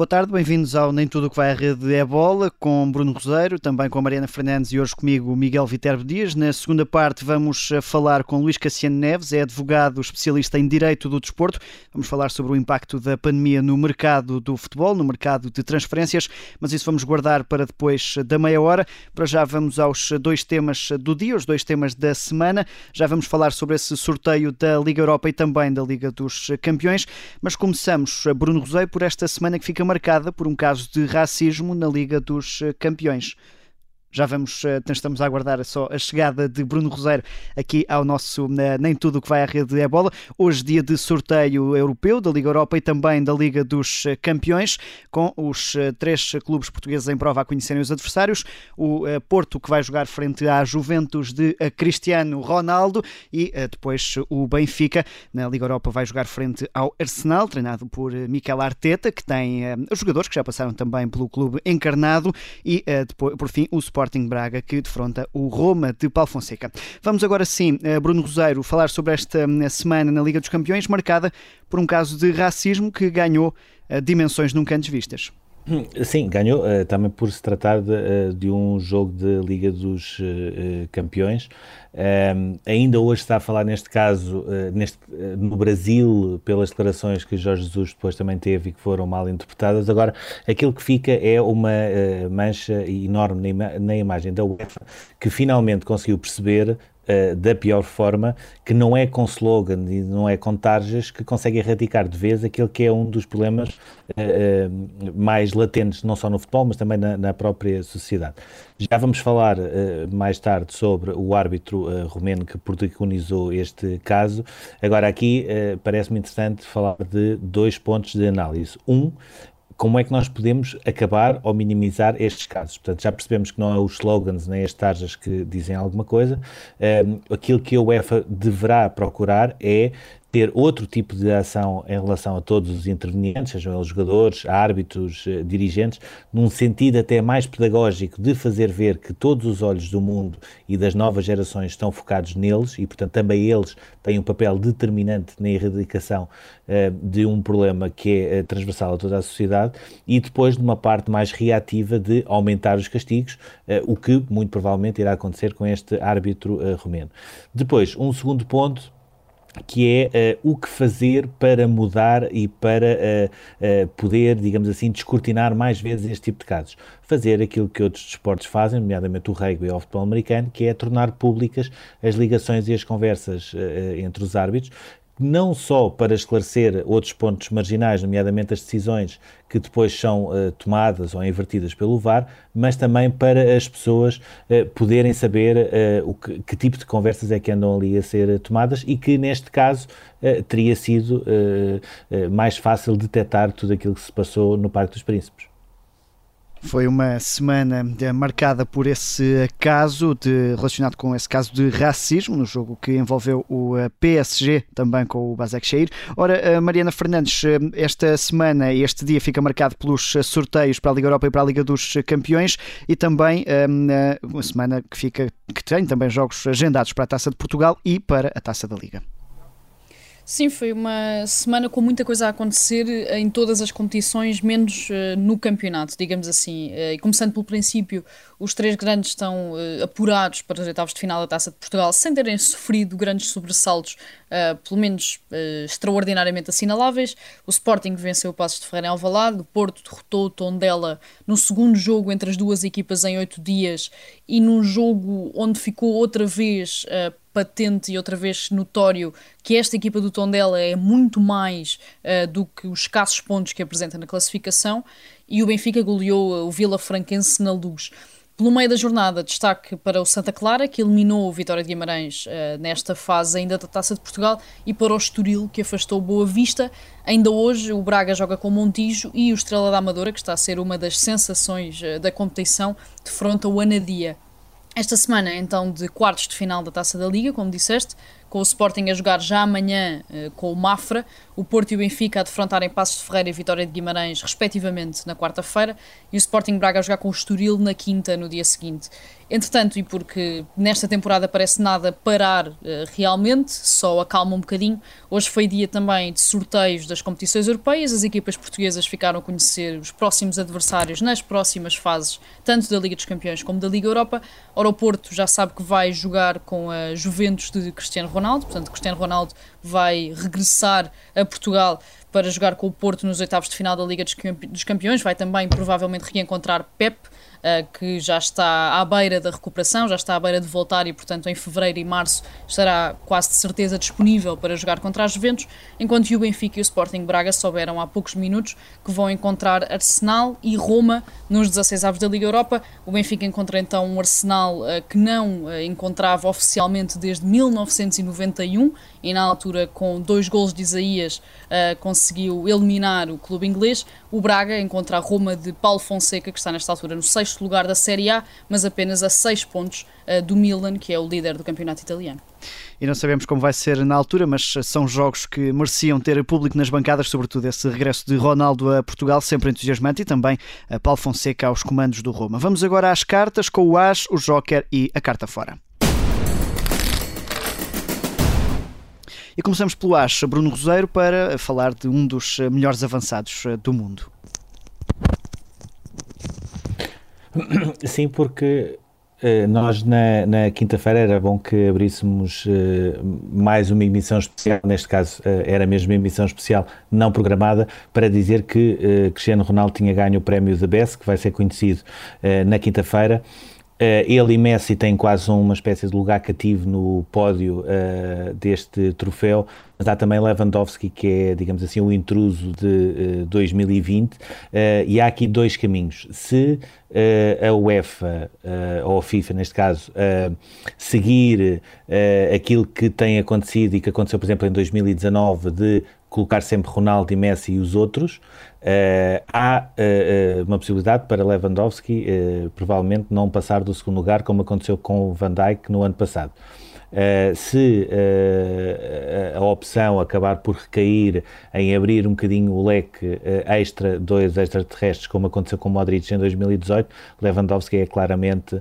Boa tarde, bem-vindos ao Nem Tudo o que vai à rede é bola, com Bruno Roseiro, também com a Mariana Fernandes e hoje comigo Miguel Viterbo Dias. Na segunda parte vamos eh, falar com Luís Cassiano Neves, é advogado especialista em Direito do Desporto. Vamos falar sobre o impacto da pandemia no mercado do futebol, no mercado de transferências, mas isso vamos guardar para depois da meia hora. Para já vamos aos dois temas do dia, os dois temas da semana. Já vamos falar sobre esse sorteio da Liga Europa e também da Liga dos Campeões, mas começamos, Bruno Roseiro, por esta semana que fica marcada por um caso de racismo na Liga dos eh, Campeões. Já vamos, eh, estamos a aguardar só a chegada de Bruno Roseiro aqui ao nosso Nem Tudo o que vai à rede é bola. Hoje, dia de sorteio europeu da Liga Europa e também da Liga dos eh, Campeões, com os eh, três clubes portugueses em prova a conhecerem os adversários. O Porto, que vai jogar frente à Juventus de Cristiano Ronaldo, e depois o Benfica, na Liga Europa, vai jogar frente ao Arsenal, treinado por Mikel Arteta, que tem jogadores que já passaram também pelo clube encarnado, e depois, por fim, o Sport Sporting Braga, que defronta o Roma de Paulo Fonseca. Vamos agora sim, eh, Bruno Roseiro, falar sobre esta hum, semana na Liga dos Campeões, marcada por um caso de racismo que ganhou eh, dimensões nunca antes vistas. Hum, sim, ganhou uh, também por se tratar de, uh, de, um jogo de Liga dos uh, Campeões. Um, ainda hoje está a falar neste caso neste, no Brasil, pelas declarações que Jorge Jesus depois também teve e que foram mal interpretadas. Agora, aquilo que fica é uma mancha enorme na, ima na imagem da UEFA, que finalmente conseguiu perceber uh, da pior forma, que não é com slogan e não é com tarjas que consegue erradicar de vez aquele que é um dos problemas uh, mais latentes, não só no futebol, mas também na, na própria sociedade. Já vamos falar mais tarde sobre o árbitro romeno que protagonizou este caso. Agora, aqui parece-me interessante falar de dois pontos de análise. Um, como é que nós podemos acabar ou minimizar estes casos? Portanto, já percebemos que não é os slogans nem as tarjas que dizem alguma coisa. Um, aquilo que a UEFA deverá procurar é ter outro tipo de ação em relação a todos os intervenientes, sejam eles jogadores, árbitros, eh, dirigentes, num sentido até mais pedagógico de fazer ver que todos os olhos do mundo e das novas gerações estão focados neles e, portanto, também eles têm um papel determinante na erradicação uh, de um problema que é uh, transversal a toda a sociedade e depois de uma parte mais reativa de aumentar os castigos, uh, o que muito provavelmente irá acontecer com este árbitro romeno. Depois, um segundo ponto que é uh, o que fazer para mudar e para uh, uh, poder, digamos assim, descortinar mais vezes este tipo de casos. Fazer aquilo que outros desportos fazem, nomeadamente o rugby e o futebol americano, que é tornar públicas as ligações e as conversas entre os árbitros, não só para esclarecer outros pontos marginais, nomeadamente as decisões que depois são uh, tomadas ou invertidas pelo VAR, mas também para as pessoas uh, poderem saber uh, o que, que, tipo de conversas é que andam ali a ser tomadas e que, neste caso, teria sido mais fácil detectar tudo aquilo que se passou no Parque dos Príncipes. Foi uma semana eh, marcada por esse caso, de, relacionado com esse caso de racismo, no jogo que envolveu o eh, PSG, também com o Basek Sheir. Ora, eh, Mariana Fernandes, esta semana, este dia fica marcado pelos sorteios para a Liga Europa e para a Liga dos Campeões e também uma semana que, fica, que tem também jogos agendados para a Taça de Portugal e para a Taça da Liga. Sim, foi uma semana com muita coisa a acontecer em todas as competições, menos uh, no campeonato, digamos assim. Uh, e começando pelo princípio, os três grandes estão uh, apurados para os oitavos de final da Taça de Portugal, sem terem sofrido grandes sobressaltos, pelo menos extraordinariamente assinaláveis. O Sporting venceu o Passos de Ferreira em Alvalade, o Porto derrotou o Tondela no segundo jogo entre as duas equipas em oito dias e num jogo onde ficou outra vez patente e outra vez notório que esta equipa do Tondela é muito mais uh, do que os escassos pontos que apresenta na classificação e o Benfica goleou o Vila Franquense na luz. Pelo meio da jornada, destaque para o Santa Clara, que eliminou o Vitória de Guimarães uh, nesta fase ainda da Taça de Portugal, e para o Estoril, que afastou Boa Vista. Ainda hoje, o Braga joga com o Montijo e o Estrela da Amadora, que está a ser uma das sensações uh, da competição, defronta o Anadia. Esta semana, então, de quartos de final da Taça da Liga, como disseste, com o Sporting a jogar já amanhã uh, com o Mafra, o Porto e o Benfica a defrontarem Passos de Ferreira e Vitória de Guimarães, respectivamente, na quarta-feira, e o Sporting Braga a jogar com o Estoril na quinta, no dia seguinte. Entretanto, e porque nesta temporada parece nada parar uh, realmente, só acalma um bocadinho, hoje foi dia também de sorteios das competições europeias. As equipas portuguesas ficaram a conhecer os próximos adversários nas próximas fases, tanto da Liga dos Campeões como da Liga Europa. Ora, o Porto já sabe que vai jogar com a Juventus de Cristiano Ronaldo, portanto, Cristiano Ronaldo vai regressar a Portugal para jogar com o Porto nos oitavos de final da Liga dos Campeões. Vai também provavelmente reencontrar Pep que já está à beira da recuperação, já está à beira de voltar e, portanto, em fevereiro e março estará quase de certeza disponível para jogar contra as Juventus, enquanto o Benfica e o Sporting Braga souberam há poucos minutos que vão encontrar Arsenal e Roma nos 16 avos da Liga Europa. O Benfica encontra então um Arsenal uh, que não uh, encontrava oficialmente desde 1991 e na altura com dois gols de Isaías conseguiu eliminar o clube inglês. O Braga encontra a Roma de Paulo Fonseca, que está nesta altura no sexto lugar da Série A, mas apenas a seis pontos uh, do Milan, que é o líder do campeonato italiano. E não sabemos como vai ser na altura, mas são jogos que mereciam ter público nas bancadas, sobretudo esse regresso de Ronaldo a Portugal, sempre entusiasmante, e também a Paulo Fonseca aos comandos do Roma. Vamos agora às cartas com o As, o Joker e a carta fora. E começamos pelo As, Bruno Roseiro, para falar de um dos melhores avançados eh, do mundo. Sim, porque uh, nós na, na quinta-feira era bom que abríssemos uh, mais uma emissão especial, neste caso uh, era mesmo uma emissão especial não programada, para dizer que Cristiano Ronaldo tinha ganho o prémio da BES, que vai ser conhecido na quinta-feira. Uh, ele e Messi têm quase uma espécie de lugar cativo no pódio uh, deste troféu, mas há também Lewandowski, que é, digamos assim, o intruso de uh, 2020, e há aqui dois caminhos. Se a UEFA, ou a FIFA neste caso, seguir aquilo que tem acontecido e que aconteceu, por exemplo, em 2019, de colocar sempre Ronaldo e Messi e os outros, Uh, há uh, uma possibilidade para Lewandowski uh, provavelmente não passar do segundo lugar, como aconteceu com o Van Dijk no ano passado. Uh, se uh, a opção acabar por recair em abrir um bocadinho o leque uh, extra, dois extraterrestres, como aconteceu com Modric em 2018, Lewandowski é claramente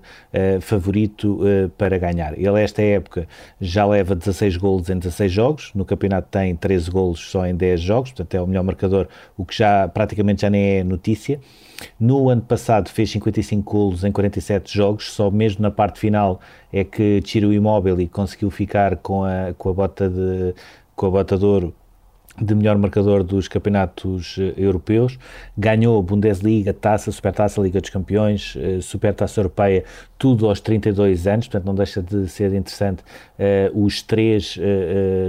favorito para ganhar. Ele, esta época, já leva 16 golos em 16 jogos, no campeonato tem 13 golos só em 10 jogos, portanto é o melhor marcador, o que já praticamente já nem é notícia. No ano passado fez 55 golos em 47 jogos, só mesmo na parte final é que Ciro Immobile conseguiu ficar com a, com a bota de com a bota de ouro de melhor marcador dos campeonatos uh, europeus, ganhou Bundesliga, Taça, Supertaça, Liga dos Campeões, uh, Supertaça Europeia, tudo aos 32 anos, portanto não deixa de ser interessante. Uh, os três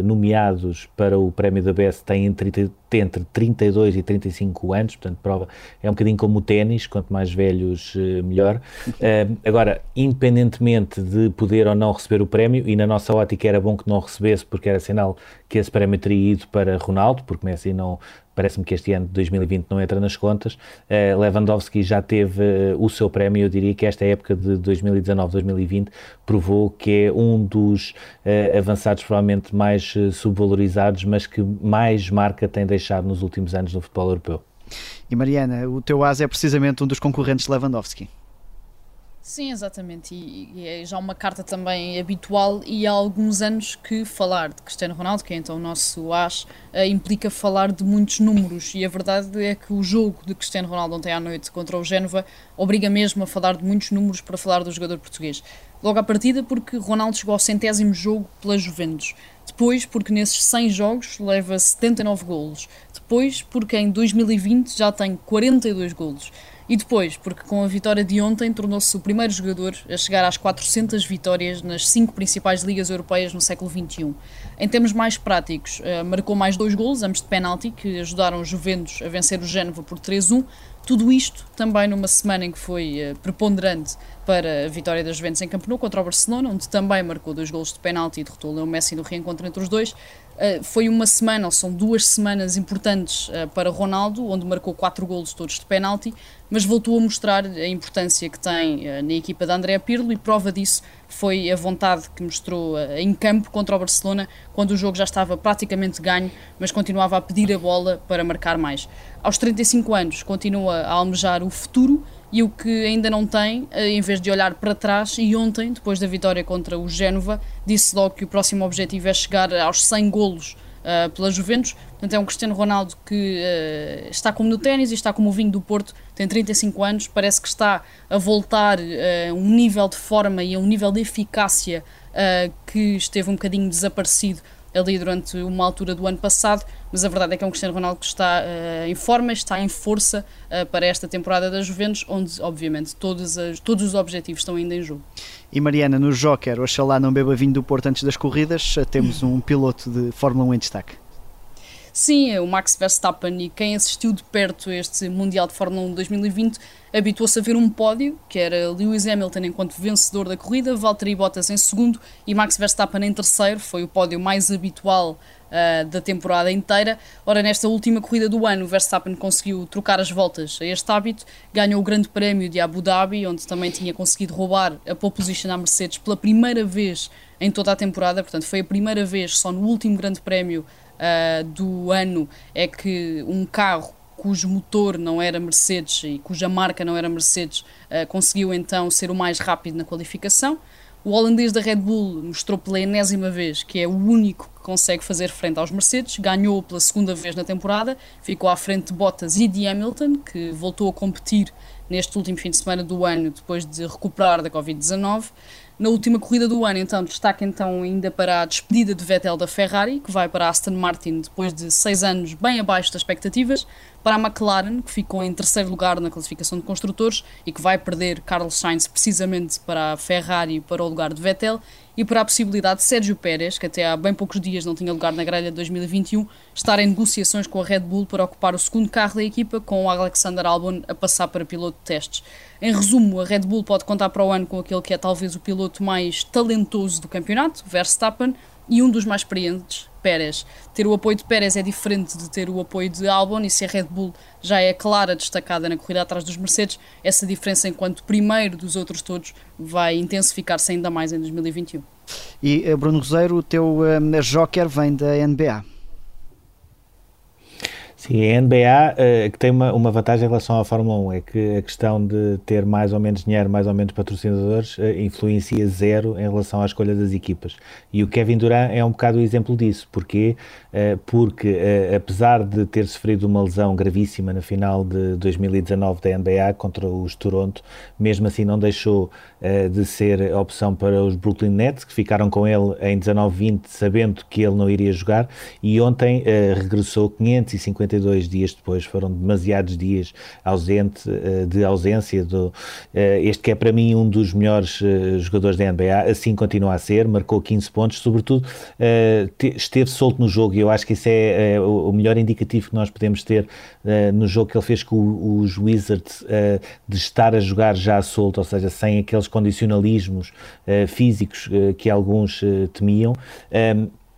nomeados para o Prémio da BES têm 30, entre 32 e 35 anos, portanto prova é um bocadinho como o ténis, quanto mais velhos melhor. agora, independentemente de poder ou não receber o prémio, e na nossa ótica era bom que não recebesse porque era sinal que esse prémio teria ido para Ronaldo, porque Messi não, parece-me que este ano de 2020 não entra nas contas. Uh, Lewandowski já teve uh, o seu prémio, eu diria que esta época de 2019-2020 provou que é um dos uh, avançados provavelmente mais subvalorizados, mas que mais marca tem deixado nos últimos anos no futebol europeu. E Mariana, o teu as é precisamente um dos concorrentes de Lewandowski. Sim, exatamente. E, e, é já uma carta também habitual e há alguns anos que falar de Cristiano Ronaldo, que é então o nosso as, uh, implica falar de muitos números. E a verdade é que o jogo de Cristiano Ronaldo ontem à noite contra o Génova obriga mesmo a falar de muitos números para falar do jogador português. Logo à partida porque Ronaldo chegou ao centésimo jogo pela Juventus. Depois porque nesses 100 jogos leva 79 golos. Depois porque em 2020 já tem 42 golos. E depois, porque com a vitória de ontem tornou-se o primeiro jogador a chegar às 400 vitórias nas cinco principais ligas europeias no século XXI. Em termos mais práticos, uh, marcou mais dois golos, ambos de penalti, que ajudaram os Juventus a vencer o Génova por 3-1. Tudo isto também numa semana em que foi uh, preponderante para a vitória das Juventus em Camp Nou contra o Barcelona, onde também marcou dois golos de penalti e derrotou o Leo Messi no reencontro entre os dois. Uh, foi uma semana, ou são duas semanas importantes para Ronaldo, onde marcou quatro golos todos de penalti, mas voltou a mostrar a importância que tem uh, na equipa de André Pirlo e prova disso foi a vontade que mostrou em campo contra o Barcelona, quando o jogo já estava praticamente ganho, mas continuava a pedir a bola para marcar mais. Aos 35 anos, continua a almejar o futuro e o que ainda não tem, eh, em vez de olhar para trás, e ontem, depois da vitória contra o Génova, disse logo que o próximo objetivo é chegar aos 100 golos uh, pela Juventus. Portanto, é um Cristiano Ronaldo que uh, está como no ténis e está como o vinho do Porto, tem 35 anos, parece que está a voltar a uh, um nível de forma e a um nível de eficácia que esteve um bocadinho desaparecido ali durante uma altura do ano passado, mas a verdade é que é um Cristiano Ronaldo que está uh, em forma, está em força uh, para esta temporada da Juventus, onde obviamente todos, as, todos os objetivos estão ainda em jogo. E Mariana, no Joker, oxalá não beba vinho do Porto antes das corridas, eh, temos um piloto de Fórmula 1 em destaque. Sim, o Max Verstappen e quem assistiu de perto este Mundial de Fórmula 1 2020 habituou-se a ver um pódio, que era Lewis Hamilton enquanto vencedor da corrida, Valtteri Bottas em segundo e Max Verstappen em terceiro, foi o pódio mais habitual uh, da temporada inteira. Ora, nesta última corrida do ano, Verstappen conseguiu trocar as voltas a este hábito, ganhou o Grande Prémio de Abu Dhabi, onde também tinha conseguido roubar a pole position à Mercedes pela primeira vez em toda a temporada, portanto foi a primeira vez só no último Grande Prémio uh, do ano é que um carro cujo motor não era Mercedes e cuja marca não era Mercedes uh, conseguiu então ser o mais rápido na qualificação. O holandês da Red Bull mostrou pela enésima vez que é o único que consegue fazer frente aos Mercedes, ganhou pela segunda vez na temporada, ficou à frente de Bottas e de Hamilton, que voltou a competir neste último fim de semana do ano depois de recuperar da Covid-19. Na última corrida do ano, então, destaca então ainda para a despedida de Vettel da Ferrari, que vai para Aston Martin depois de seis anos bem abaixo das expectativas, para a McLaren, que ficou em terceiro lugar na classificação de construtores e que vai perder Carlos Sainz precisamente para a Ferrari e para o lugar de Vettel, e para a possibilidade de Sérgio Pérez, que até há bem poucos dias não tinha lugar na grelha de 2021, estar em negociações com a Red Bull para ocupar o segundo carro da equipa, com o Alexander Albon a passar para piloto de testes. Em resumo, a Red Bull pode contar para o ano com aquele que é talvez o piloto mais talentoso do campeonato, Verstappen, e um dos mais experientes, Pérez. Ter o apoio de Pérez é diferente de ter o apoio de Albon, e se a Red Bull já é clara destacada na corrida atrás dos Mercedes, essa diferença enquanto primeiro dos outros todos vai intensificar-se ainda mais em 2021. E eh, Bruno Roseiro, o teu um, eh, joker vem da NBA. Sim, a NBA eh, que tem uma, uma vantagem em relação à Fórmula 1 é que a questão de ter mais ou menos dinheiro, mais ou menos patrocinadores, uh, influencia zero em relação à escolha das equipas. E o Kevin Durant é um bocado o exemplo disso. Porquê? Uh, porque, apesar de ter sofrido uma lesão gravíssima na final de 2019 da NBA contra os Toronto, mesmo assim não deixou de ser opção para os Brooklyn Nets, que ficaram com ele em 19-20, sabendo que ele não iria jogar, e ontem regressou 550 52 dias depois, foram demasiados dias ausente, eh, de ausência. Do, eh, este que é para mim um dos melhores eh, jogadores da NBA, assim continua a ser, marcou 15 pontos, sobretudo esteve solto no jogo. E eu acho que isso é o melhor indicativo que nós podemos ter no jogo que ele fez com os Wizards, de estar a jogar já solto, ou seja, sem aqueles condicionalismos físicos que alguns temiam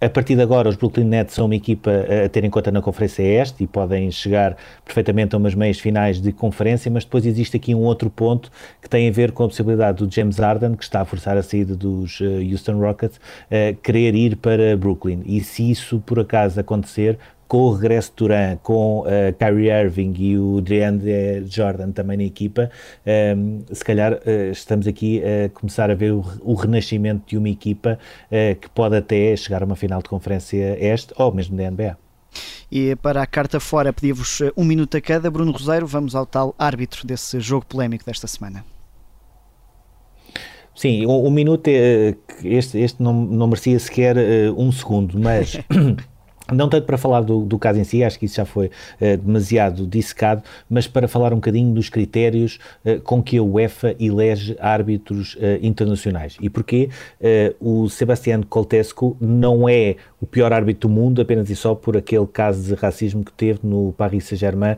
a partir de agora, os Brooklyn Nets são uma equipa a ter em conta na Conferência Este e podem chegar perfeitamente a umas meias finais de conferência, mas depois existe aqui um outro ponto que tem a ver com a possibilidade do James Harden, que está a forçar a saída dos Houston Rockets, querer ir para Brooklyn. E se isso por acaso acontecer, com o regresso de Duran, com uh, Kyrie Irving e o DeAndre Jordan também na equipa, um, ehm, se calhar uh, estamos aqui a começar a ver o, o renascimento de uma equipa uh, que pode até chegar a uma final de conferência este ou mesmo da NBA. E para a carta fora, pedi-vos um minuto a cada. Bruno Roseiro, vamos ao tal árbitro desse jogo polémico desta semana. Sim, um, um minuto, este, este não, não merecia sequer um segundo, mas não tanto para falar do, do, caso em si, acho que isso já foi uh, demasiado dissecado, mas para falar um bocadinho dos critérios uh, com que a UEFA elege árbitros uh, internacionais. E porquê o Sebastián Coltesco não é o pior árbitro do mundo apenas e só por aquele caso de racismo que teve no Paris Saint-Germain,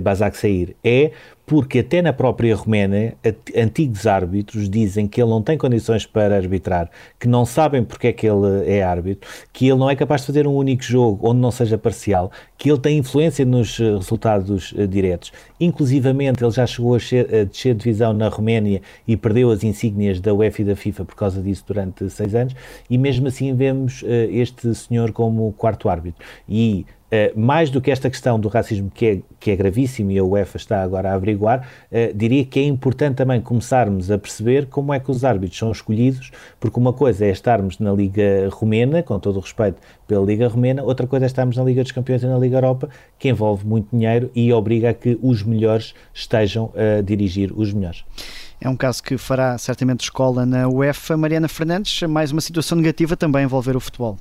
Basak Sair. É porque até na própria Roménia, antigos árbitros dizem que ele não tem condições para arbitrar, que não sabem porque é que ele é árbitro, que ele não é capaz de fazer um único jogo onde não seja parcial, que ele tem influência nos eh, resultados uh, diretos. Inclusivamente, ele já chegou a, ser, a descer de divisão na Roménia e perdeu as insígnias da UEFA e da FIFA por causa disso durante seis anos, e mesmo assim vemos uh, este senhor como quarto árbitro. E Uh, mais do que esta questão do racismo, que é, que é gravíssimo e a UEFA está agora a averiguar, uh, diria que é importante também começarmos a perceber como é que os árbitros são escolhidos, porque uma coisa é estarmos na Liga Romena, com todo o respeito pela Liga Romena, outra coisa é estarmos na Liga dos Campeões e na Liga Europa, que envolve muito dinheiro e obriga a que os melhores estejam a dirigir os melhores. É um caso que fará certamente escola na UEFA. Mariana Fernandes, mais uma situação negativa também envolver o futebol.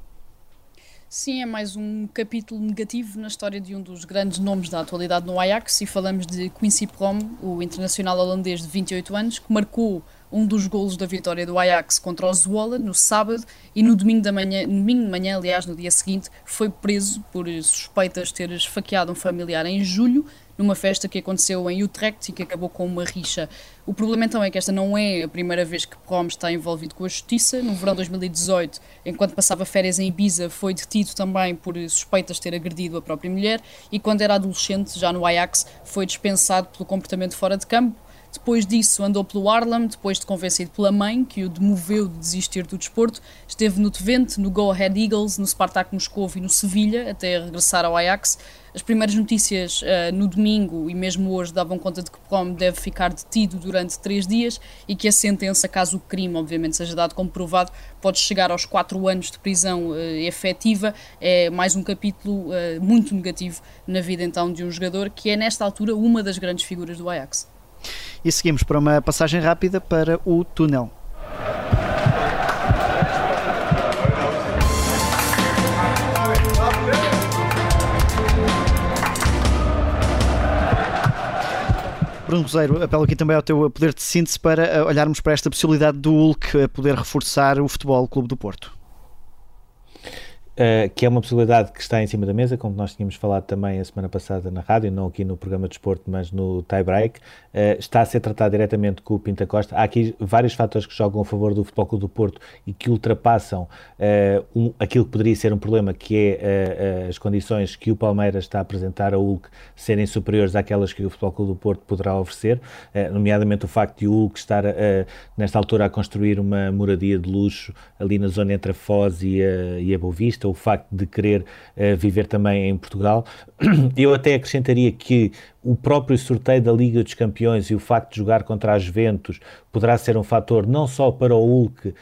Sim, é mais um capítulo negativo na história de um dos grandes nomes da atualidade no Ajax e falamos de Quincy Promes, o internacional holandês de 28 anos, que marcou um dos golos da vitória do Ajax contra o Zwolle no sábado e no domingo, da manhã, domingo de manhã, aliás, no dia seguinte, foi preso por suspeitas de ter esfaqueado um familiar em julho numa festa que aconteceu em Utrecht e que acabou com uma rixa. O problema então é que esta não é a primeira vez que Promes está envolvido com a justiça. No verão de 2018, enquanto passava férias em Ibiza, foi detido também por suspeitas de ter agredido a própria mulher e quando era adolescente, já no Ajax, foi dispensado pelo comportamento fora de campo depois disso, andou pelo Harlem, depois de convencido pela mãe, que o demoveu de desistir do desporto. Esteve no Twente, no Go Ahead Eagles, no Spartak Moscou e no Sevilha, até regressar ao Ajax. As primeiras notícias uh, no domingo e mesmo hoje davam conta de que Prom deve ficar detido durante três dias e que a sentença, caso o crime obviamente seja dado como provado, pode chegar aos quatro anos de prisão uh, efetiva. É mais um capítulo uh, muito negativo na vida então de um jogador que é nesta altura uma das grandes figuras do Ajax. E seguimos para uma passagem rápida para o túnel. Bruno Roseiro, apelo aqui também ao teu poder de síntese para eh, olharmos para esta possibilidade do Hulk poder reforçar o Futebol Clube do Porto. Uh, que é uma possibilidade que está em cima da mesa, como nós tínhamos falado também a semana passada na rádio, não aqui no programa de esporte, mas no tie-break, uh, está a ser tratado diretamente com o Pinta Costa. Há aqui vários fatores que jogam a favor do Futebol Clube do Porto e que ultrapassam uh, um, aquilo que poderia ser um problema, que é as condições que o Palmeiras está a apresentar ao Hulk serem superiores àquelas que o Futebol Clube do Porto poderá oferecer, nomeadamente o facto de o Hulk estar, nesta altura, a construir uma moradia de luxo ali na zona entre a Foz e a, e a Boa o facto de querer uh, viver também em Portugal. Eu até acrescentaria que o próprio sorteio da Liga dos Campeões e o facto de jogar contra a Juventus poderá ser um fator não só para o Hulk uh,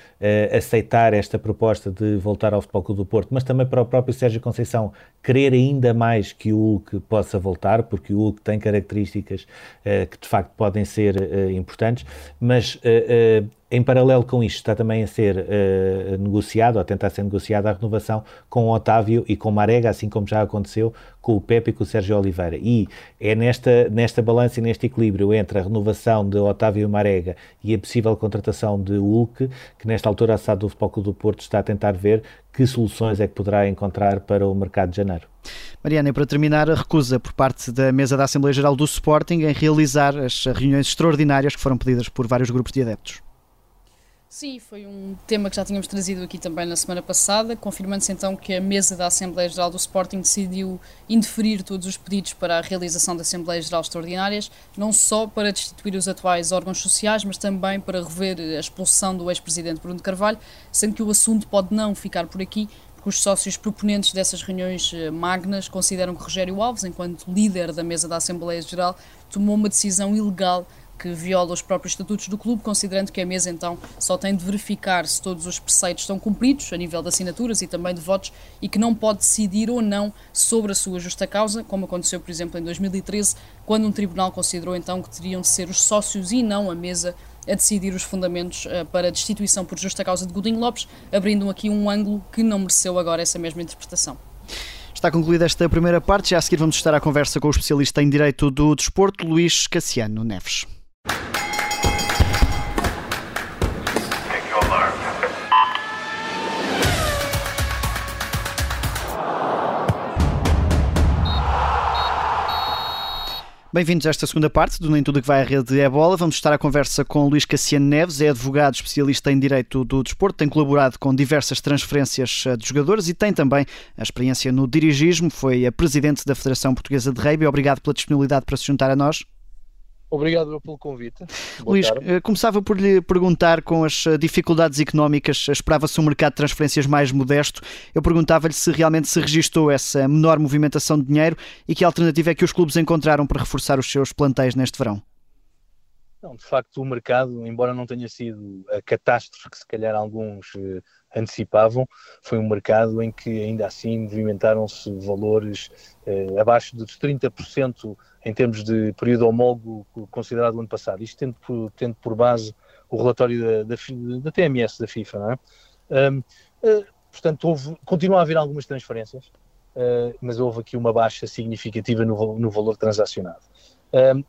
aceitar esta proposta de voltar ao Futebol Clube do Porto, mas também para o próprio Sérgio Conceição querer ainda mais que o Hulk possa voltar, porque o Hulk tem características uh, que de facto podem ser uh, importantes, mas em paralelo com isto, está também a ser uh, negociado, ou a tentar ser negociada a renovação com o Otávio e com Marega, assim como já aconteceu com o Pepe e com o Sérgio Oliveira. E é nesta, nesta balança e neste equilíbrio entre a renovação de Otávio Marega e a possível contratação de Hulk, que nesta altura a SAD do Futebol Clube do Porto está a tentar ver que soluções é que poderá encontrar para o mercado de janeiro. Mariana, e para terminar, a recusa por parte da mesa da Assembleia Geral do Sporting em realizar as reuniões extraordinárias que foram pedidas por vários grupos de adeptos. Sim, foi um tema que já tínhamos trazido aqui também na semana passada, confirmando-se então que a mesa da Assembleia Geral do Sporting decidiu indeferir todos os pedidos para a realização da Assembleia Geral Extraordinárias, não só para destituir os atuais órgãos sociais, mas também para rever a expulsão do ex-presidente Bruno Carvalho, sendo que o assunto pode não ficar por aqui, porque os sócios proponentes dessas reuniões eh, magnas consideram que Rogério Alves, enquanto líder da mesa da Assembleia Geral, tomou uma decisão ilegal que viola os próprios estatutos do clube, considerando que a mesa então só tem de verificar se todos os preceitos estão cumpridos, a nível de assinaturas e também de votos, e que não pode decidir ou não sobre a sua justa causa, como aconteceu, por exemplo, em 2013, quando um tribunal considerou então que teriam de ser os sócios e não a mesa a decidir os fundamentos uh, para a destituição por justa causa de Godinho Lopes, abrindo aqui um ângulo que não mereceu agora essa mesma interpretação. Está concluída esta primeira parte. Já a seguir vamos estar à conversa com o especialista em Direito do Desporto, Luís Cassiano Neves. Bem-vindos a esta segunda parte do Nem Tudo que vai à rede é bola. Vamos estar à conversa com Luís Cassiano Neves, é advogado especialista em Direito do Desporto, tem colaborado com diversas transferências eh, de jogadores e tem também a experiência no dirigismo, foi a presidente da Federação Portuguesa de Rugby. Obrigado pela disponibilidade para se juntar a nós. Obrigado pelo convite. Boa Luís, tarde. Eh, começava por lhe perguntar, com as eh, dificuldades económicas, esperava-se um mercado de transferências mais modesto. Eu perguntava-lhe se realmente se registou essa menor movimentação de dinheiro e que alternativa é que os clubes encontraram para reforçar os seus plantéis neste verão. Não, de facto, o mercado, embora não tenha sido a catástrofe que se calhar alguns eh, antecipavam, foi um mercado em que ainda assim movimentaram-se valores eh, abaixo dos 30% em termos de período homólogo considerado o ano passado. Isto tendo por, tendo por base o relatório da, da, da TMS da FIFA, não é? Um, uh, portanto, houve, continua a haver algumas transferências, uh, mas houve aqui uma baixa significativa no, no valor transacionado.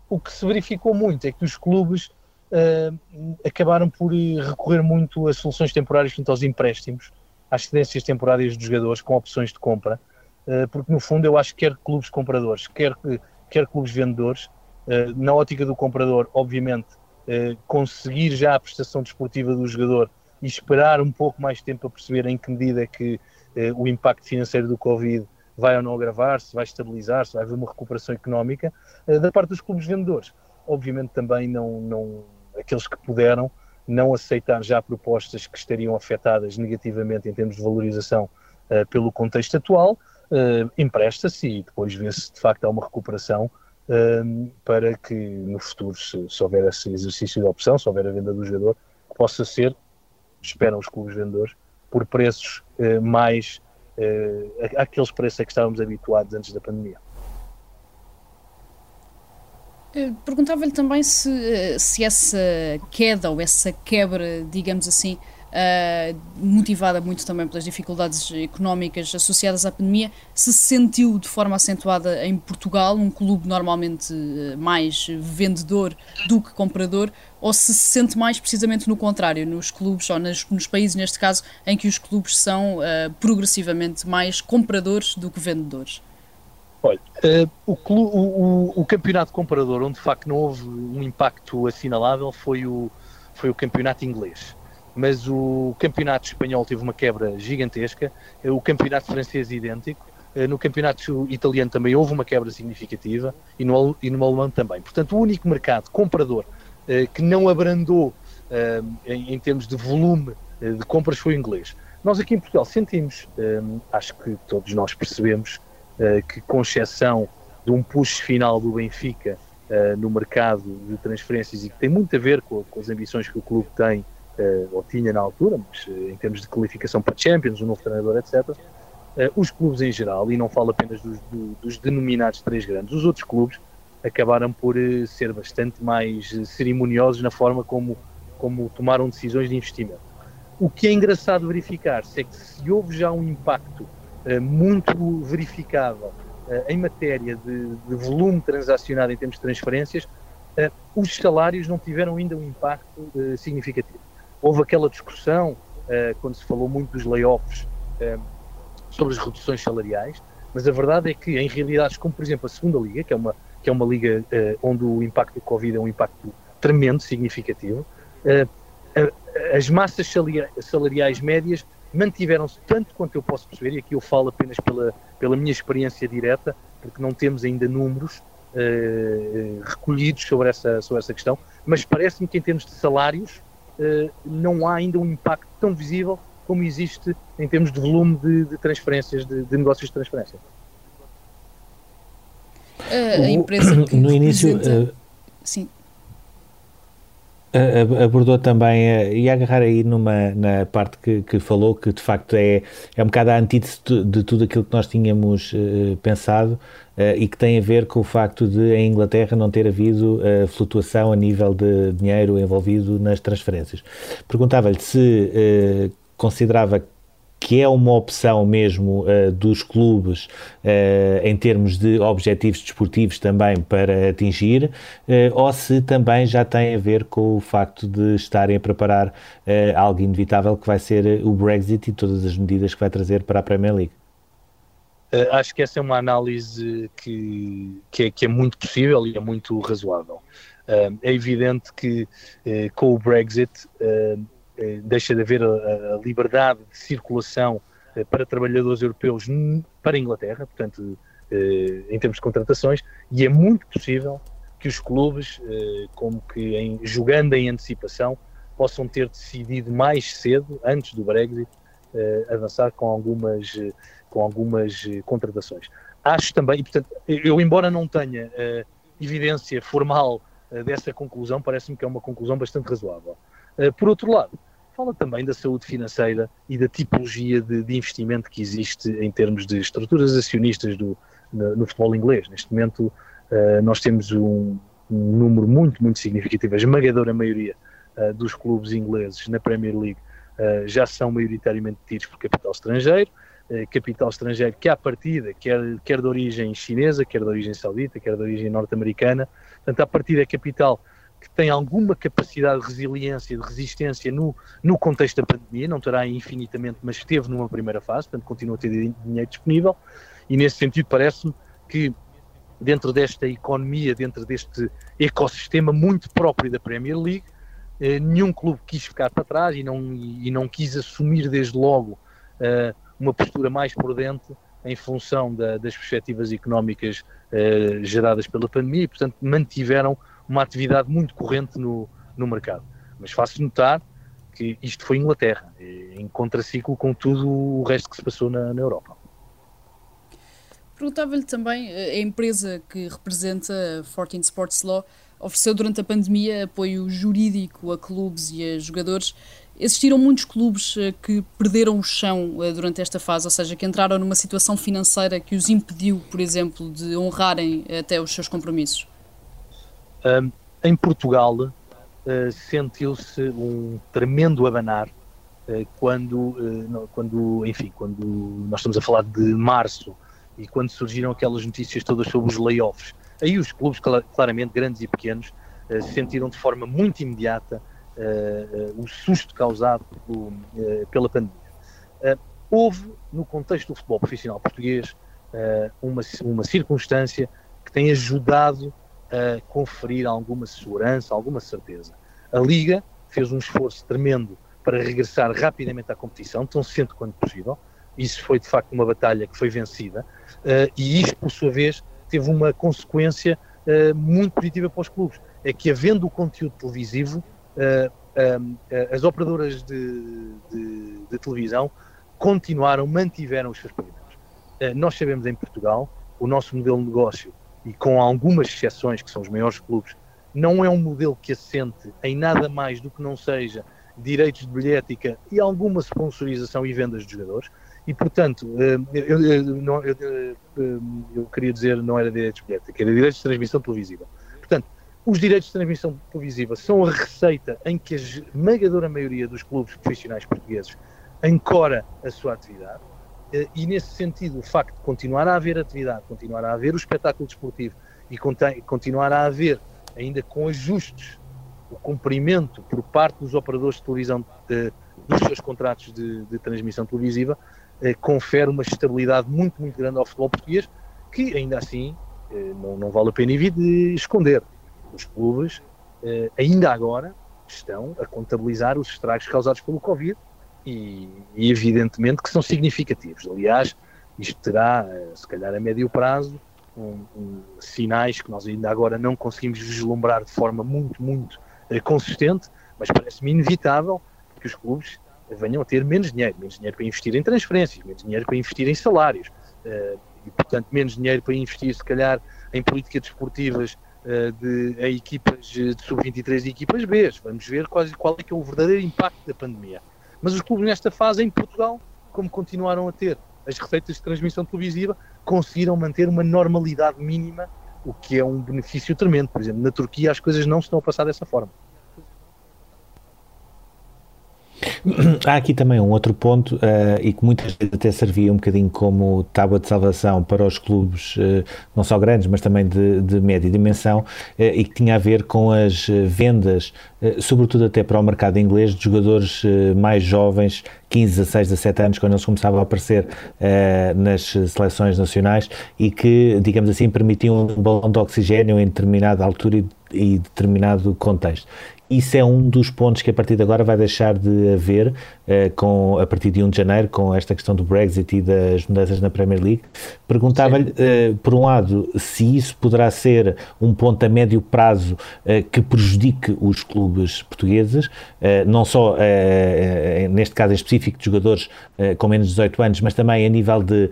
O que se verificou muito é que os clubes uh, acabaram por recorrer muito a soluções temporárias junto aos empréstimos, às cedências temporárias dos jogadores com opções de compra, uh, porque no fundo eu acho que quer clubes compradores, quer, quer clubes vendedores, uh, na ótica do comprador, obviamente, conseguir já a prestação desportiva do jogador e esperar um pouco mais tempo para perceber em que medida é que o impacto financeiro do Covid vai ou não agravar-se, vai estabilizar-se, vai haver uma recuperação económica uh, da parte dos clubes vendedores. Obviamente também não, não aqueles que puderam não aceitar já propostas que estariam afetadas negativamente em termos de valorização uh, pelo contexto atual, uh, empresta-se e depois vê-se se de facto há uma recuperação para que no futuro, se, se, houver esse exercício de opção, se houver a venda do jogador, possa ser, esperam os clubes vendedores, por preços mais uh, aqueles preços a que estávamos habituados antes da pandemia. Eh, perguntava-lhe também se, eh, se essa queda ou essa quebra, digamos assim, uh, motivada muito também pelas dificuldades económicas associadas à pandemia, se sentiu de forma acentuada em Portugal, um clube normalmente mais vendedor do que comprador, ou se se sente mais precisamente no contrário, nos clubes, ou nos, países, neste caso, em que os clubes são uh, progressivamente mais compradores do que vendedores? Olha, uh, o, clube, o, o, campeonato comprador, onde de facto não houve um impacto assinalável, foi o, foi o campeonato inglês mas o campeonato espanhol teve uma quebra gigantesca, o campeonato francês idêntico, eh, no campeonato italiano também houve uma quebra significativa e no, e no alemão também. Portanto, o único mercado comprador eh, que não abrandou eh, em, termos de volume de compras foi o inglês. Nós aqui em Portugal sentimos, acho que todos nós percebemos, que com exceção de um push final do Benfica no mercado de transferências e que tem muito a ver com, as ambições que o clube tem ou tinha na altura, mas uh, em termos de qualificação para Champions, o um novo treinador, etc., eh, os clubes em geral, e não falo apenas dos, do, dos denominados três grandes, os outros clubes acabaram por ser bastante mais cerimoniosos na forma como, como tomaram decisões de investimento. O que é engraçado verificar-se é que se houve já um impacto muito verificável em matéria de, de, volume transacionado em termos de transferências, os salários não tiveram ainda um impacto significativo. Houve aquela discussão, uh, quando se falou muito dos layoffs, uh, sobre as reduções salariais, mas a verdade é que em realidades como, por exemplo, a segunda liga, que é uma, que é uma liga uh, onde o impacto do Covid é um impacto tremendo, significativo, as massas salariais médias mantiveram-se tanto quanto eu posso perceber, e aqui eu falo apenas pela, pela minha experiência direta, porque não temos ainda números recolhidos sobre essa, sobre essa questão, mas parece-me que em termos de salários, eh, não há ainda um impacto tão visível como existe em termos de volume de, de transferências, de, de, negócios de transferência. A, a empresa que no início, uh, sim. Abordou também, e agarrar aí numa, na parte que, que falou, que de facto é, é um bocado a antítese de tudo aquilo que nós tínhamos uh, pensado, uh, e que tem a ver com o facto de em Inglaterra não ter havido uh, flutuação a nível de dinheiro envolvido nas transferências. Perguntava-lhe se considerava que é uma opção mesmo uh, dos clubes uh, em termos de objetivos desportivos também para atingir, uh, ou se também já tem a ver com o facto de estarem a preparar algo inevitável que vai ser o Brexit e todas as medidas que vai trazer para a Premier League. acho que essa é uma análise que, que, é, que é muito possível e é muito razoável. é evidente que com o Brexit deixa de haver a, a liberdade de circulação eh, para trabalhadores europeus para a Inglaterra, portanto, eh, em termos de contratações, e é muito possível que os clubes, como que em, jogando em antecipação, possam ter decidido mais cedo, antes do Brexit, avançar com algumas, com algumas contratações. Acho também, e portanto, eu embora não tenha evidência formal dessa conclusão, parece-me que é uma conclusão bastante razoável. por outro lado, fala também da saúde financeira e da tipologia de, de investimento que existe em termos de estruturas acionistas do, no, no futebol inglês. Neste momento, uh, nós temos um, um, número muito, muito significativo, a esmagadora maioria uh, dos clubes ingleses na Premier League uh, já são maioritariamente detidos por capital estrangeiro. Capital estrangeiro que, à partida, quer, quer de origem chinesa, quer de origem saudita, quer de origem norte-americana, portanto, à partida é capital que tem alguma capacidade de resiliência, de resistência no, no contexto da pandemia, não terá infinitamente, mas esteve numa primeira fase, portanto continua a ter dinheiro disponível, e nesse sentido parece-me que dentro desta economia, dentro deste ecossistema muito próprio da Premier League, eh, nenhum clube quis ficar para trás e não, e não quis assumir desde logo eh, uma postura mais prudente em função da, das perspectivas económicas eh, geradas pela pandemia e, portanto, mantiveram uma atividade muito corrente no, no mercado. Mas faço notar que isto foi Inglaterra, em contraciclo com tudo o resto que se passou na, na Europa. Perguntava-lhe também, eh, a empresa que representa 14 Sports Law ofereceu durante a pandemia apoio jurídico a clubes e a jogadores. Existiram muitos clubes eh, que perderam o chão eh, durante esta fase, ou seja, que entraram numa situação financeira que os impediu, por exemplo, de honrarem até os seus compromissos. Um, em Portugal uh, sentiu-se um tremendo abanar uh, quando, uh, quando, enfim, quando nós estamos a falar de março e quando surgiram aquelas notícias todas sobre os layoffs. Aí os clubes, claramente grandes e pequenos, sentiram de forma muito imediata o susto causado pelo, pela pandemia. houve, no contexto do futebol profissional português, uma, uma circunstância que tem ajudado a conferir alguma segurança, alguma certeza. A Liga fez um esforço tremendo para regressar rapidamente à competição, tão cedo quanto possível. Isso foi de facto uma batalha que foi vencida, uh, e isto, por sua vez, teve uma consequência uh, muito positiva para os clubes. É que, havendo o conteúdo televisivo, uh, as operadoras de, de, de, televisão continuaram, mantiveram os seus pagamentos. nós sabemos em Portugal, o nosso modelo de negócio e com algumas exceções, que são os maiores clubes, não é um modelo que assente em nada mais do que não seja direitos de bilhética e alguma sponsorização e vendas de jogadores. E, portanto, eh, eu, eu, eu, eu queria dizer não era direitos de bilhética, era direitos de transmissão televisiva. Portanto, os direitos de transmissão televisiva são a receita em que a esmagadora maioria dos clubes profissionais portugueses ancora a sua atividade eh, e nesse sentido, o facto de continuar a haver atividade, continuar a haver o espetáculo desportivo e continuar a haver, ainda com ajustes, o cumprimento por parte dos operadores de televisão de, dos seus contratos de, de transmissão televisiva, eh, confere uma estabilidade muito, muito grande ao futebol português, que ainda assim eh, não, não, vale a pena esconder. Os clubes, eh, ainda agora, estão a contabilizar os estragos causados pelo Covid e, e, evidentemente que são significativos. Aliás, isto terá, eh, se calhar a médio prazo, um, um, sinais que nós ainda agora não conseguimos vislumbrar de forma muito, muito uh, consistente, mas parece-me inevitável que os clubes venham a ter menos dinheiro, menos dinheiro para investir em transferências, menos dinheiro para investir em salários, uh, e portanto menos dinheiro para investir, se calhar, em políticas desportivas uh, de, em equipas de sub-23 e equipas B. Vamos ver qual, qual é que é o verdadeiro impacto da pandemia. Mas os clubes nesta fase em Portugal, como continuaram a ter as receitas de transmissão televisiva, conseguiram manter uma normalidade mínima, o que é um benefício tremendo. Por exemplo, na Turquia as coisas não estão a passar dessa forma. Há aqui também um outro ponto, uh, e que muitas vezes até servia um bocadinho como tábua de salvação para os clubes, uh, não só grandes, mas também de, de média dimensão, uh, e que tinha a ver com as vendas, sobretudo até para o mercado inglês, de jogadores mais jovens, 15, 16, 17 anos, quando eles começavam a aparecer nas seleções nacionais e que, digamos assim, permitiam um balão de oxigênio em determinada altura e e determinado contexto. Isso é um dos pontos que a partir de agora vai deixar de haver uh, com, a partir de 1 de janeiro, com esta questão do Brexit e das mudanças na Premier League. Perguntava-lhe, uh, por um lado, se isso poderá ser um ponto a médio prazo uh, que prejudique os clubes portugueses, não só neste caso em específico de jogadores com menos de 18 anos, mas também a nível de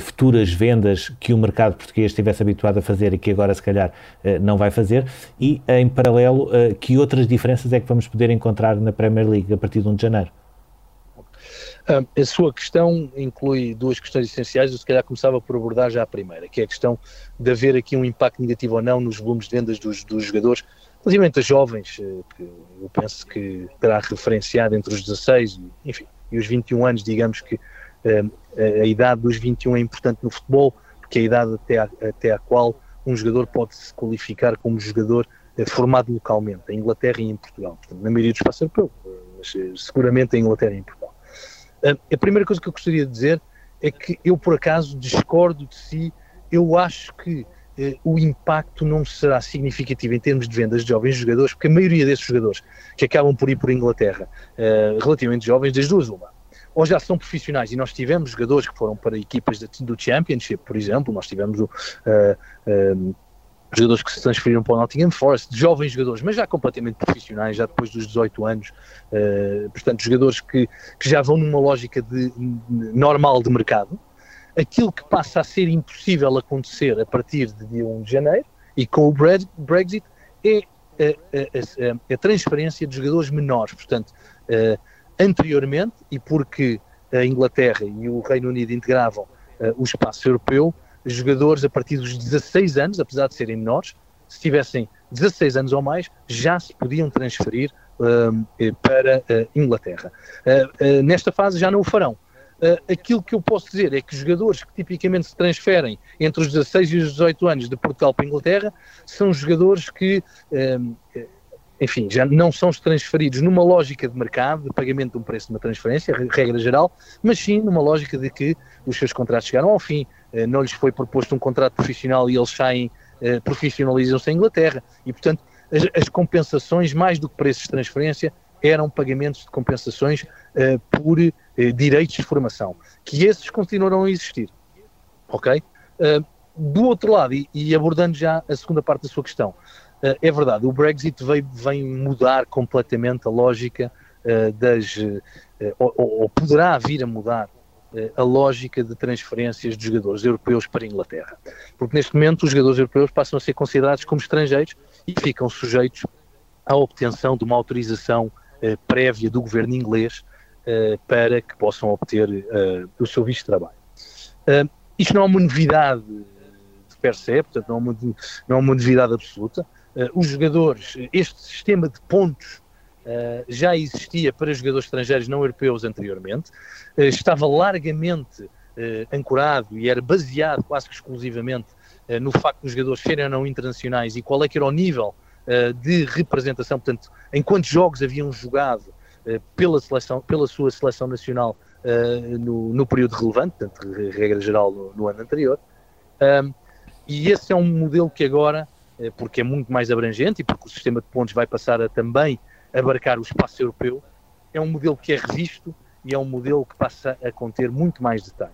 futuras vendas que o mercado português estivesse habituado a fazer e que agora se calhar não vai fazer, e em paralelo que outras diferenças é que vamos poder encontrar na Premier League a partir de 1 de janeiro? A sua questão inclui duas questões essenciais, eu se calhar começava por abordar já a primeira, que é a questão de haver aqui um impacto negativo ou não nos volumes de vendas dos, dos jogadores, relativamente a jovens, eh, que eu penso que terá referenciado entre os 16 e, enfim, e os 21 anos, digamos que eh, a, a idade dos 21 é importante no futebol, porque é a idade até a, até qual um jogador pode se qualificar como jogador é formado localmente, em Inglaterra e em Portugal. Portanto, na maioria do espaço europeu, mas eh, seguramente em Inglaterra e em Portugal. A primeira coisa que eu gostaria de dizer é que eu, por acaso, discordo de si. Eu acho que eh, o impacto não será significativo em termos de vendas de jovens jogadores, porque a maioria desses jogadores que acabam por ir por Inglaterra, eh, relativamente jovens, das duas uma, ou já são profissionais, e nós tivemos jogadores que foram para equipas do Championship, por exemplo, nós tivemos o, uh, jogadores que se transferiram para o Nottingham Forest, jovens jogadores, mas já completamente profissionais, já depois dos 18 anos, uh, portanto, jogadores que, que já vão numa lógica de, normal de mercado. Aquilo que passa a ser impossível acontecer a partir de dia 1 de janeiro e com o Brexit é a, a, a transferência de jogadores menores, portanto, uh, anteriormente, e porque a Inglaterra e o Reino Unido integravam uh, o espaço europeu, jogadores a partir dos 16 anos, apesar de serem menores, se tivessem 16 anos ou mais, já se podiam transferir uh, para a uh, Inglaterra. Nesta fase já não o farão. aquilo que eu posso dizer é que jogadores que tipicamente se transferem entre os 16 e os 18 anos de Portugal para a Inglaterra são jogadores que enfim, já não são transferidos numa lógica de mercado, de pagamento de um preço de uma transferência, regra geral, mas sim numa lógica de que os seus contratos chegaram ao fim, eh, não lhes foi proposto um contrato profissional e eles saem, eh, profissionalizam-se em Inglaterra. E, portanto, as, as, compensações, mais do que preços de transferência, eram pagamentos de compensações uh, por uh, direitos de formação, que esses continuarão a existir. Ok? Uh, do outro lado, e, e, abordando já a segunda parte da sua questão, é verdade, o Brexit veio, vem mudar completamente a lógica das. Ou, ou, poderá vir a mudar eh, a lógica de transferências de jogadores europeus para a Inglaterra. Porque neste momento os jogadores europeus passam a ser considerados como estrangeiros e ficam sujeitos à obtenção de uma autorização eh, prévia do governo inglês eh, para que possam obter eh, o seu visto de trabalho. Eh, isto não é uma novidade de per se, portanto não é uma, não é uma novidade absoluta. Eh, os jogadores, este sistema de pontos Uh, já existia para jogadores estrangeiros não europeus anteriormente, uh, estava largamente uh, ancorado e era baseado quase que exclusivamente no facto dos jogadores serem ou não internacionais e qual é que era o nível de representação, portanto, em quantos jogos haviam jogado pela, seleção, pela sua seleção nacional no, no, período relevante, portanto, regra geral no, no ano anterior. e esse é um modelo que agora, porque é muito mais abrangente e porque o sistema de pontos vai passar a também abarcar o espaço europeu, é um modelo que é revisto e é um modelo que passa a conter muito mais detalhe.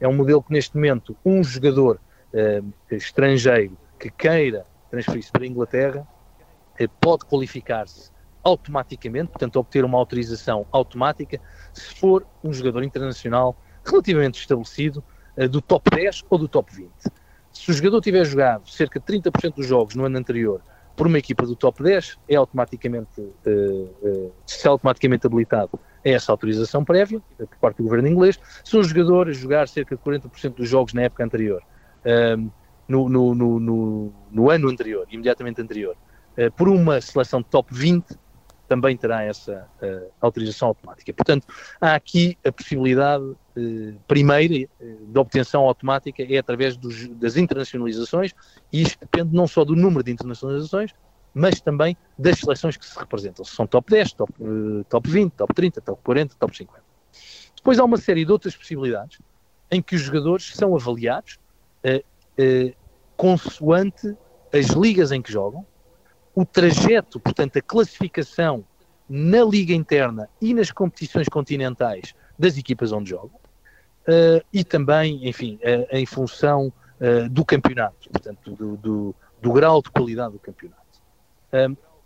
É um modelo que, neste momento, um jogador uh, estrangeiro que queira transferir-se para a Inglaterra uh, pode qualificar-se automaticamente, portanto, obter uma autorização automática, se for um jogador internacional relativamente estabelecido uh, do top 10 ou do top 20. Se o jogador tiver jogado cerca de 30% dos jogos no ano anterior por uma equipa do top 10, é automaticamente, uh, uh, se é automaticamente habilitado a essa autorização prévia, por parte do governo inglês, se um jogador jogar cerca de 40% dos jogos na época anterior, uh, no, no, no, no, ano anterior, imediatamente anterior, uh, por uma seleção de top 20, também terá essa uh, autorização automática. Portanto, há aqui a possibilidade uh, primeira uh, de obtenção automática é através dos, das internacionalizações e isto depende não só do número de internacionalizações, mas também das seleções que se representam. Se são top 10, top, top 20, top 30, top 40, top 50. Depois há uma série de outras possibilidades em que os jogadores são avaliados consoante as ligas em que jogam, o trajeto, portanto, a classificação na liga interna e nas competições continentais das equipas onde jogam, uh, e também, enfim, uh, em função uh, do campeonato, portanto, do, do, do, grau de qualidade do campeonato.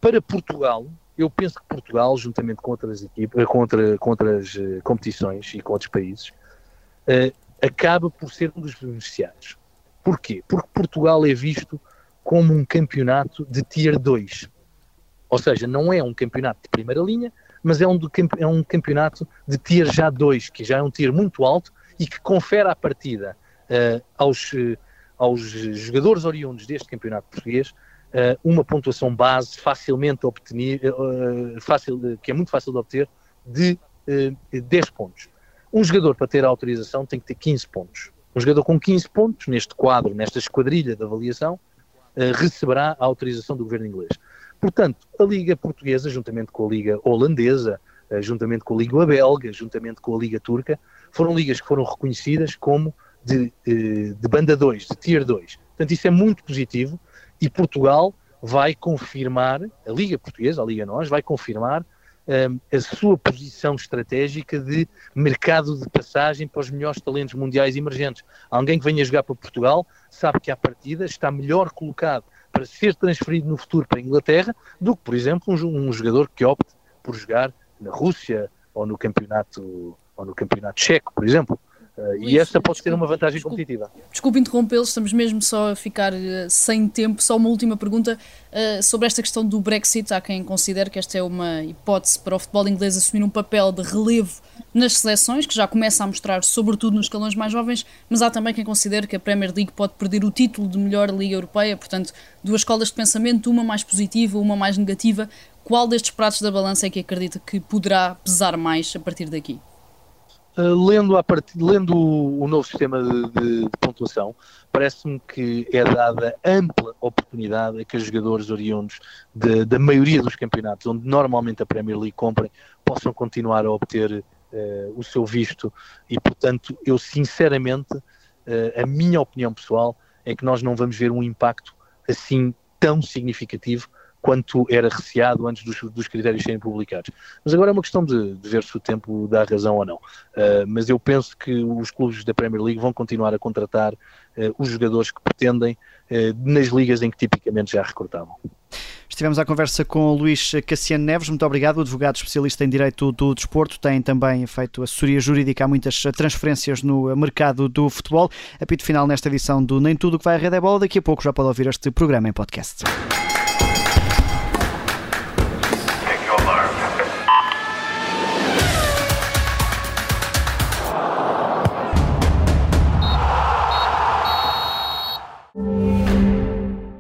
para Portugal, eu penso que Portugal, juntamente com outras equipas, com outras competições e com outros países, acaba por ser um dos beneficiados. Porquê? Porque Portugal é visto como um campeonato de Tier 2. Ou seja, não é um campeonato de primeira linha, mas é um, do, é um campeonato de Tier já 2, que já é um Tier muito alto e que confere à partida uh, aos, uh, aos jogadores oriundos deste campeonato português uh, uma pontuação base facilmente obtenir, fácil, que é muito fácil de obter, de 10 pontos. Um jogador para ter a autorização tem que ter 15 pontos. Um jogador com 15 pontos, neste quadro, nesta esquadrilha de avaliação, receberá a autorização do governo inglês. Portanto, a Liga Portuguesa, juntamente com a Liga Holandesa, uh, juntamente com a Liga Belga, juntamente com a Liga Turca, foram ligas que foram reconhecidas como de, uh, de banda 2, de tier 2. Portanto, isso é muito positivo e Portugal vai confirmar, a Liga Portuguesa, a Liga Nós, vai confirmar a sua posição estratégica de mercado de passagem para os melhores talentos mundiais emergentes. Alguém que venha jogar para Portugal sabe que à partida está melhor colocado para ser transferido no futuro para a Inglaterra do que, por exemplo, um, um jogador que opte por jogar na Rússia ou no campeonato ou no campeonato checo, por exemplo. Uh, e essa pode ter uma vantagem desculpe, competitiva. Desculpe interrompê-los, estamos mesmo só a ficar uh, sem tempo. Só uma última pergunta uh, sobre esta questão do Brexit. Há quem considere que esta é uma hipótese para o futebol inglês assumir um papel de relevo nas seleções, que já começa a mostrar, sobretudo nos escalões mais jovens, mas há também quem considere que a Premier League pode perder o título de melhor Liga Europeia. Portanto, duas escolas de pensamento, uma mais positiva, uma mais negativa. Qual destes pratos da balança é que acredita que poderá pesar mais a partir daqui? Uh, lendo, a part... lendo o, novo sistema de, de, de pontuação, parece-me que é dada ampla oportunidade a que os jogadores oriundos de, da maioria dos campeonatos, onde normalmente a Premier League comprem, possam continuar a obter uh, o seu visto. E, portanto, eu sinceramente, uh, a minha opinião pessoal é que nós não vamos ver um impacto assim tão significativo quanto era receado antes dos, dos, critérios serem publicados. Mas agora é uma questão de, de ver se o tempo dá razão ou não. Uh, mas eu penso que os clubes da Premier League vão continuar a contratar uh, os jogadores que pretendem uh, nas ligas em que tipicamente já recrutavam. Estivemos à conversa com o Luís Cassiano Neves, muito obrigado, o advogado especialista em Direito do Desporto, tem também feito assessoria jurídica a muitas transferências no mercado do futebol. Apito final nesta edição do Nem Tudo que vai à Rede é Bola, daqui a pouco já pode ouvir este programa em podcast.